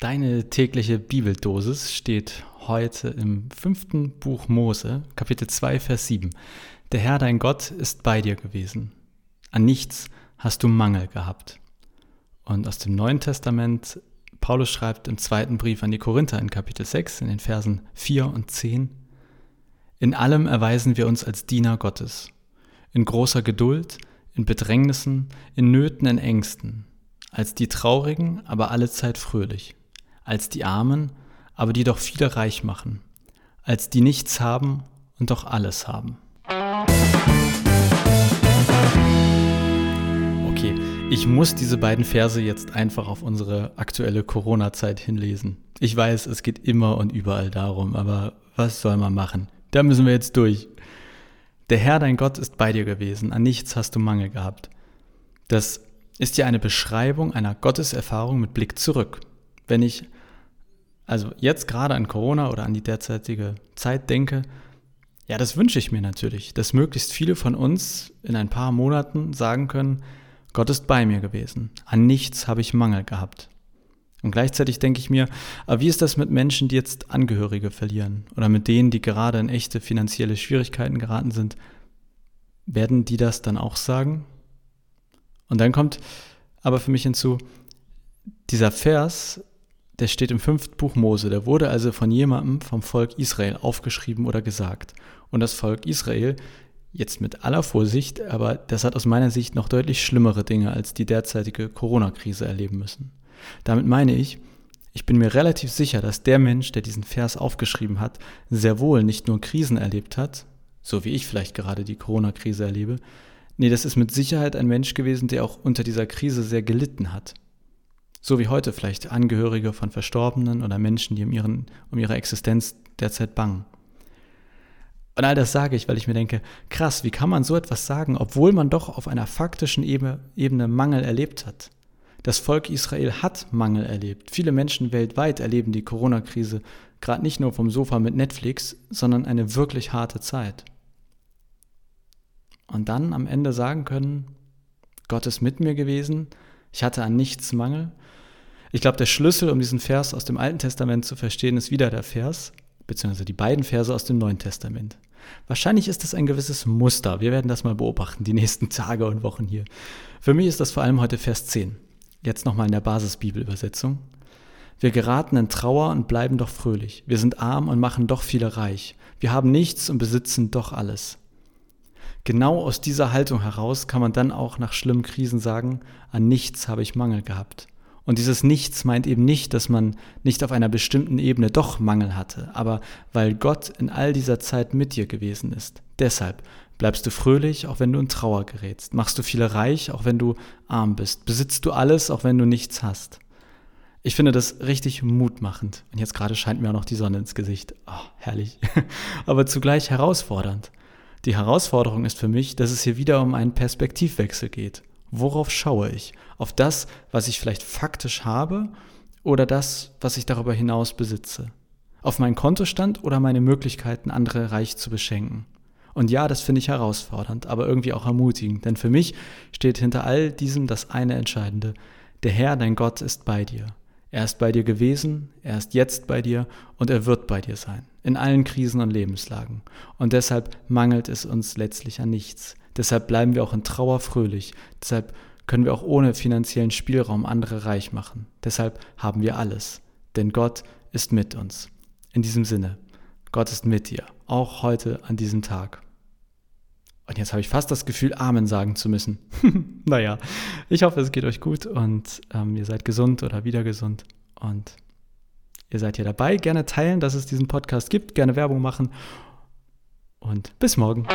Deine tägliche Bibeldosis steht heute im fünften Buch Mose, Kapitel 2, Vers 7. Der Herr dein Gott ist bei dir gewesen. An nichts hast du Mangel gehabt. Und aus dem Neuen Testament, Paulus schreibt im zweiten Brief an die Korinther in Kapitel 6, in den Versen 4 und 10, In allem erweisen wir uns als Diener Gottes, in großer Geduld, in Bedrängnissen, in Nöten, in Ängsten, als die Traurigen, aber allezeit fröhlich als die Armen, aber die doch viele reich machen, als die nichts haben und doch alles haben. Okay, ich muss diese beiden Verse jetzt einfach auf unsere aktuelle Corona-Zeit hinlesen. Ich weiß, es geht immer und überall darum, aber was soll man machen? Da müssen wir jetzt durch. Der Herr, dein Gott, ist bei dir gewesen, an nichts hast du Mangel gehabt. Das ist ja eine Beschreibung einer Gotteserfahrung mit Blick zurück. Wenn ich also jetzt gerade an Corona oder an die derzeitige Zeit denke, ja, das wünsche ich mir natürlich, dass möglichst viele von uns in ein paar Monaten sagen können, Gott ist bei mir gewesen, an nichts habe ich Mangel gehabt. Und gleichzeitig denke ich mir, aber wie ist das mit Menschen, die jetzt Angehörige verlieren oder mit denen, die gerade in echte finanzielle Schwierigkeiten geraten sind? Werden die das dann auch sagen? Und dann kommt aber für mich hinzu, dieser Vers der steht im fünften Buch Mose. Der wurde also von jemandem vom Volk Israel aufgeschrieben oder gesagt. Und das Volk Israel, jetzt mit aller Vorsicht, aber das hat aus meiner Sicht noch deutlich schlimmere Dinge als die derzeitige Corona-Krise erleben müssen. Damit meine ich, ich bin mir relativ sicher, dass der Mensch, der diesen Vers aufgeschrieben hat, sehr wohl nicht nur Krisen erlebt hat, so wie ich vielleicht gerade die Corona-Krise erlebe. Nee, das ist mit Sicherheit ein Mensch gewesen, der auch unter dieser Krise sehr gelitten hat. So wie heute vielleicht Angehörige von Verstorbenen oder Menschen, die um, ihren, um ihre Existenz derzeit bangen. Und all das sage ich, weil ich mir denke, krass, wie kann man so etwas sagen, obwohl man doch auf einer faktischen Ebene, Ebene Mangel erlebt hat? Das Volk Israel hat Mangel erlebt. Viele Menschen weltweit erleben die Corona-Krise gerade nicht nur vom Sofa mit Netflix, sondern eine wirklich harte Zeit. Und dann am Ende sagen können, Gott ist mit mir gewesen, ich hatte an nichts Mangel ich glaube, der Schlüssel, um diesen Vers aus dem Alten Testament zu verstehen, ist wieder der Vers, beziehungsweise die beiden Verse aus dem Neuen Testament. Wahrscheinlich ist das ein gewisses Muster. Wir werden das mal beobachten, die nächsten Tage und Wochen hier. Für mich ist das vor allem heute Vers 10. Jetzt nochmal in der Basisbibelübersetzung. Wir geraten in Trauer und bleiben doch fröhlich. Wir sind arm und machen doch viele reich. Wir haben nichts und besitzen doch alles. Genau aus dieser Haltung heraus kann man dann auch nach schlimmen Krisen sagen, an nichts habe ich Mangel gehabt. Und dieses Nichts meint eben nicht, dass man nicht auf einer bestimmten Ebene doch Mangel hatte, aber weil Gott in all dieser Zeit mit dir gewesen ist. Deshalb bleibst du fröhlich, auch wenn du in Trauer gerätst. Machst du viele reich, auch wenn du arm bist. Besitzt du alles, auch wenn du nichts hast. Ich finde das richtig mutmachend. Und jetzt gerade scheint mir auch noch die Sonne ins Gesicht. Oh, herrlich. aber zugleich herausfordernd. Die Herausforderung ist für mich, dass es hier wieder um einen Perspektivwechsel geht. Worauf schaue ich? Auf das, was ich vielleicht faktisch habe oder das, was ich darüber hinaus besitze? Auf meinen Kontostand oder meine Möglichkeiten, andere reich zu beschenken? Und ja, das finde ich herausfordernd, aber irgendwie auch ermutigend, denn für mich steht hinter all diesem das eine Entscheidende. Der Herr, dein Gott, ist bei dir. Er ist bei dir gewesen, er ist jetzt bei dir und er wird bei dir sein, in allen Krisen und Lebenslagen. Und deshalb mangelt es uns letztlich an nichts. Deshalb bleiben wir auch in Trauer fröhlich. Deshalb können wir auch ohne finanziellen Spielraum andere reich machen. Deshalb haben wir alles. Denn Gott ist mit uns. In diesem Sinne, Gott ist mit dir, auch heute an diesem Tag. Und jetzt habe ich fast das Gefühl, Amen sagen zu müssen. naja, ich hoffe, es geht euch gut und ähm, ihr seid gesund oder wieder gesund. Und ihr seid hier dabei. Gerne teilen, dass es diesen Podcast gibt, gerne Werbung machen. Und bis morgen.